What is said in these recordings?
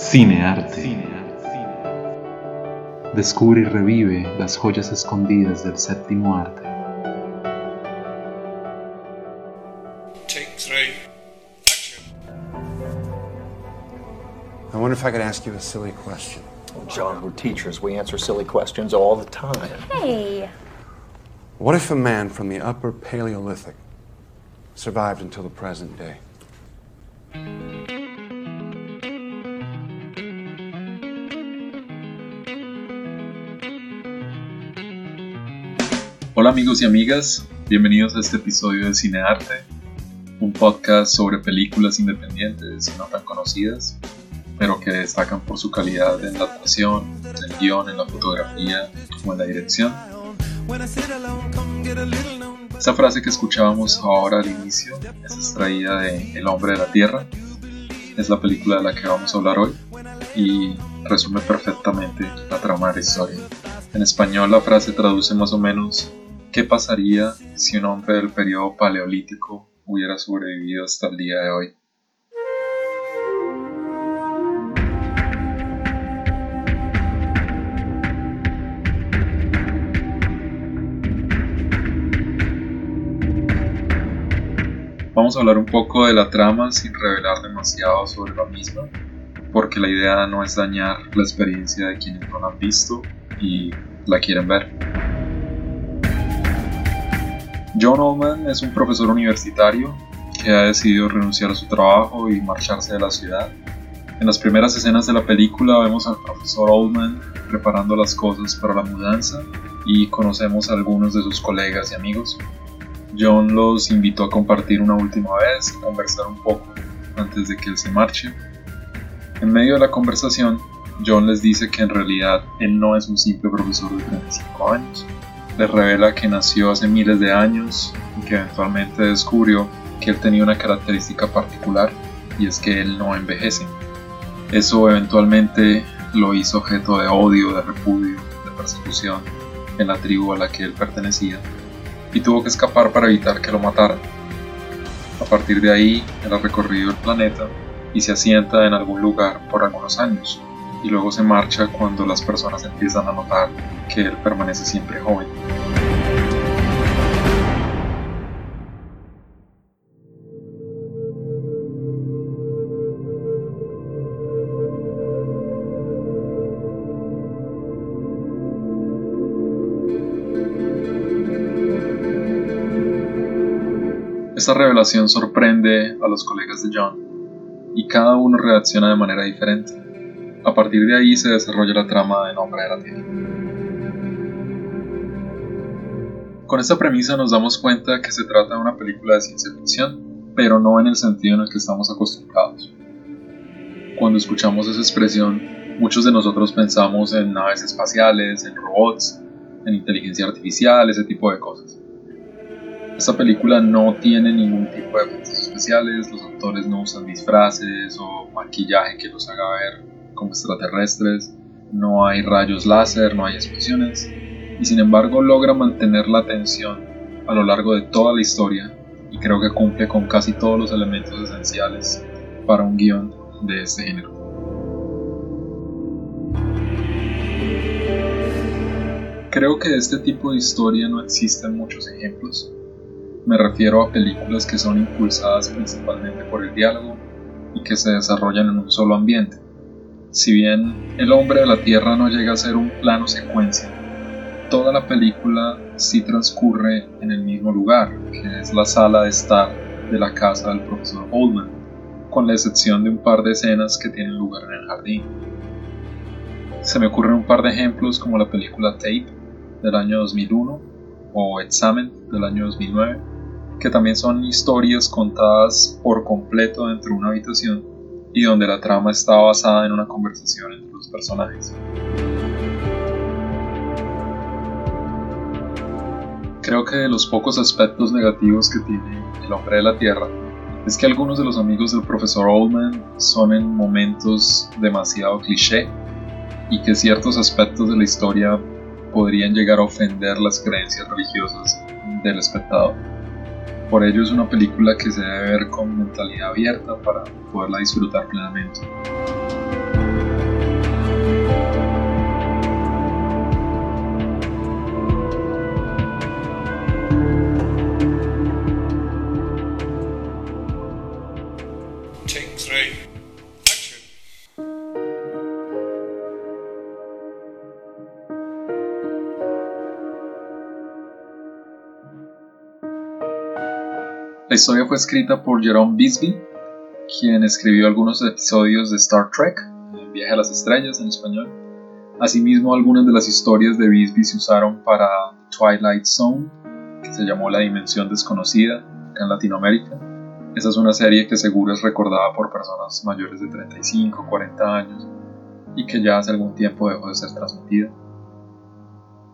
Cinearte. Descubre y revive las joyas escondidas del séptimo arte. Take three. Action. I wonder if I could ask you a silly question. John, we're teachers. We answer silly questions all the time. Hey, What if a man from the upper Paleolithic survived until the present day? Hola amigos y amigas, bienvenidos a este episodio de Cinearte, un podcast sobre películas independientes y no tan conocidas, pero que destacan por su calidad en la actuación, en el guion, en la fotografía o en la dirección. Esa frase que escuchábamos ahora al inicio es extraída de El hombre de la Tierra, es la película de la que vamos a hablar hoy y resume perfectamente la trama de la historia. En español la frase traduce más o menos ¿qué pasaría si un hombre del periodo paleolítico hubiera sobrevivido hasta el día de hoy? Vamos a hablar un poco de la trama sin revelar demasiado sobre la misma, porque la idea no es dañar la experiencia de quienes no la han visto y la quieren ver. John Oldman es un profesor universitario que ha decidido renunciar a su trabajo y marcharse de la ciudad. En las primeras escenas de la película vemos al profesor Oldman preparando las cosas para la mudanza y conocemos a algunos de sus colegas y amigos. John los invitó a compartir una última vez y conversar un poco antes de que él se marche. En medio de la conversación, John les dice que en realidad él no es un simple profesor de 35 años. Les revela que nació hace miles de años y que eventualmente descubrió que él tenía una característica particular y es que él no envejece. Eso eventualmente lo hizo objeto de odio, de repudio, de persecución en la tribu a la que él pertenecía y tuvo que escapar para evitar que lo mataran. A partir de ahí, él ha recorrido el planeta y se asienta en algún lugar por algunos años, y luego se marcha cuando las personas empiezan a notar que él permanece siempre joven. Esta revelación sorprende a los colegas de John y cada uno reacciona de manera diferente. A partir de ahí se desarrolla la trama de Nombre de la Tierra. Con esta premisa nos damos cuenta que se trata de una película de ciencia ficción, pero no en el sentido en el que estamos acostumbrados. Cuando escuchamos esa expresión, muchos de nosotros pensamos en naves espaciales, en robots, en inteligencia artificial, ese tipo de cosas. Esta película no tiene ningún tipo de efectos especiales, los actores no usan disfraces o maquillaje que los haga ver como extraterrestres, no hay rayos láser, no hay explosiones, y sin embargo logra mantener la atención a lo largo de toda la historia y creo que cumple con casi todos los elementos esenciales para un guion de este género. Creo que de este tipo de historia no existen muchos ejemplos. Me refiero a películas que son impulsadas principalmente por el diálogo y que se desarrollan en un solo ambiente. Si bien El hombre de la Tierra no llega a ser un plano secuencia, toda la película sí transcurre en el mismo lugar, que es la sala de estar de la casa del profesor Oldman, con la excepción de un par de escenas que tienen lugar en el jardín. Se me ocurren un par de ejemplos como la película Tape del año 2001 o Examen del año 2009, que también son historias contadas por completo dentro de una habitación y donde la trama está basada en una conversación entre los personajes. Creo que de los pocos aspectos negativos que tiene El hombre de la Tierra es que algunos de los amigos del profesor Oldman son en momentos demasiado cliché y que ciertos aspectos de la historia podrían llegar a ofender las creencias religiosas del espectador. Por ello es una película que se debe ver con mentalidad abierta para poderla disfrutar plenamente. Historia fue escrita por Jerome Bisbee, quien escribió algunos episodios de Star Trek, Viaje a las Estrellas en español. Asimismo, algunas de las historias de Bisbee se usaron para Twilight Zone, que se llamó La Dimensión Desconocida, en Latinoamérica. Esa es una serie que seguro es recordada por personas mayores de 35, 40 años y que ya hace algún tiempo dejó de ser transmitida.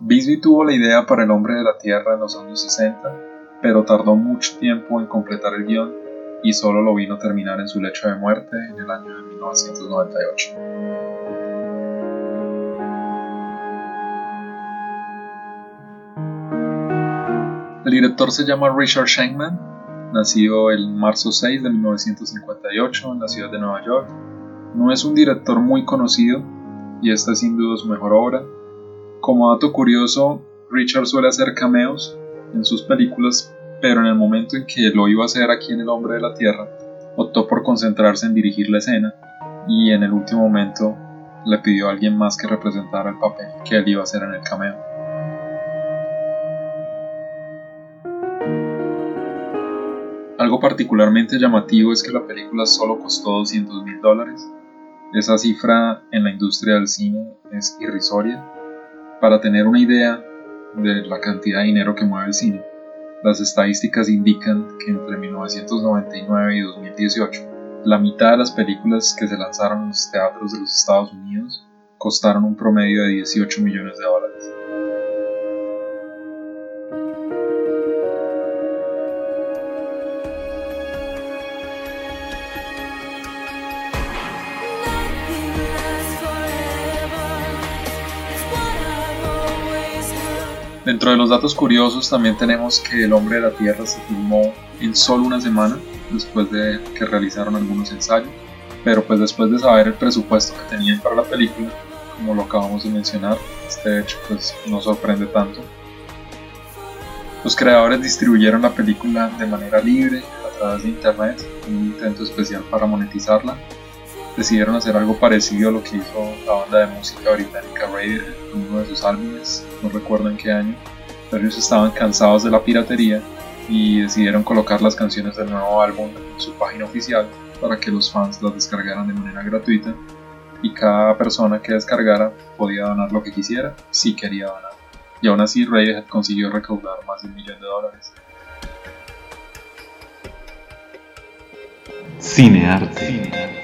Bisbee tuvo la idea para El hombre de la Tierra en los años 60, pero tardó mucho tiempo en completar el guion y solo lo vino a terminar en su lecho de muerte en el año de 1998. El director se llama Richard Shankman, nacido el marzo 6 de 1958 en la ciudad de Nueva York. No es un director muy conocido y esta es sin duda su mejor obra. Como dato curioso, Richard suele hacer cameos en sus películas, pero en el momento en que lo iba a hacer aquí en El Hombre de la Tierra, optó por concentrarse en dirigir la escena y en el último momento le pidió a alguien más que representara el papel que él iba a hacer en el cameo. Algo particularmente llamativo es que la película solo costó 200 mil dólares. Esa cifra en la industria del cine es irrisoria. Para tener una idea de la cantidad de dinero que mueve el cine, las estadísticas indican que entre 1999 y 2018, la mitad de las películas que se lanzaron en los teatros de los Estados Unidos costaron un promedio de 18 millones de dólares. Dentro de los datos curiosos también tenemos que El hombre de la Tierra se filmó en solo una semana después de que realizaron algunos ensayos, pero pues después de saber el presupuesto que tenían para la película, como lo acabamos de mencionar, este hecho pues no sorprende tanto. Los creadores distribuyeron la película de manera libre a través de internet, un intento especial para monetizarla. Decidieron hacer algo parecido a lo que hizo la banda de música británica Radiohead uno de sus álbumes, no recuerdo en qué año, pero ellos estaban cansados de la piratería y decidieron colocar las canciones del nuevo álbum en su página oficial para que los fans las descargaran de manera gratuita y cada persona que descargara podía donar lo que quisiera si quería donar. Y aún así Radiohead consiguió recaudar más de un millón de dólares. Cinearte. Cinearte.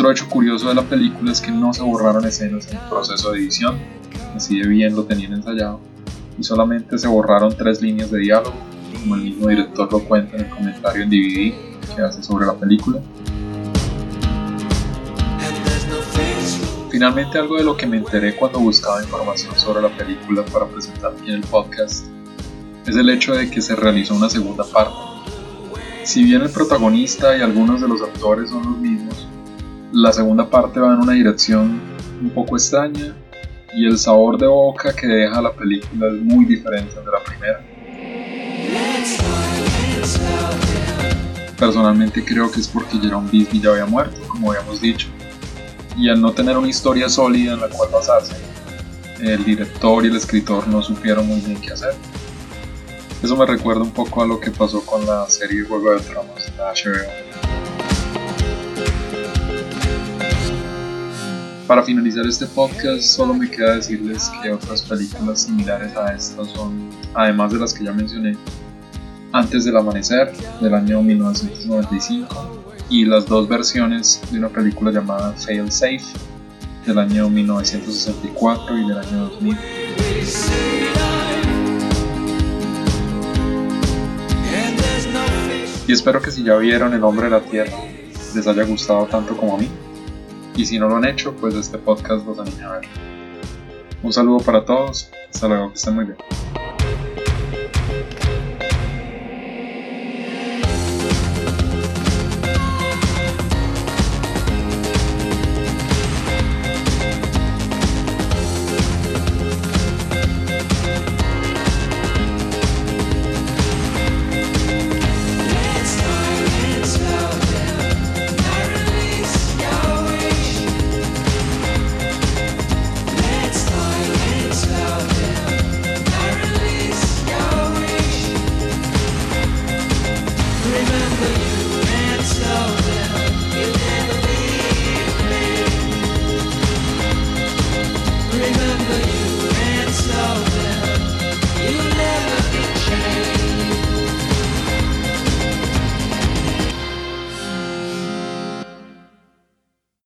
Otro hecho curioso de la película es que no se borraron escenas en el proceso de edición, así de bien lo tenían ensayado, y solamente se borraron tres líneas de diálogo, como el mismo director lo cuenta en el comentario en DVD que hace sobre la película. Finalmente algo de lo que me enteré cuando buscaba información sobre la película para presentar aquí en el podcast es el hecho de que se realizó una segunda parte. Si bien el protagonista y algunos de los actores son los mismos, la segunda parte va en una dirección un poco extraña y el sabor de boca que deja la película es muy diferente de la primera. Personalmente creo que es porque Jerome Bisbee ya había muerto, como habíamos dicho, y al no tener una historia sólida en la cual basarse, el director y el escritor no supieron muy bien qué hacer. Eso me recuerda un poco a lo que pasó con la serie Juego de Tronos de HBO. Para finalizar este podcast, solo me queda decirles que otras películas similares a estas son, además de las que ya mencioné, Antes del Amanecer, del año 1995, y las dos versiones de una película llamada Fail Safe, del año 1964 y del año 2000. Y espero que si ya vieron El Hombre de la Tierra, les haya gustado tanto como a mí. Y si no lo han hecho, pues este podcast los anime a ver. Un saludo para todos. Hasta luego, que estén muy bien. Remember you.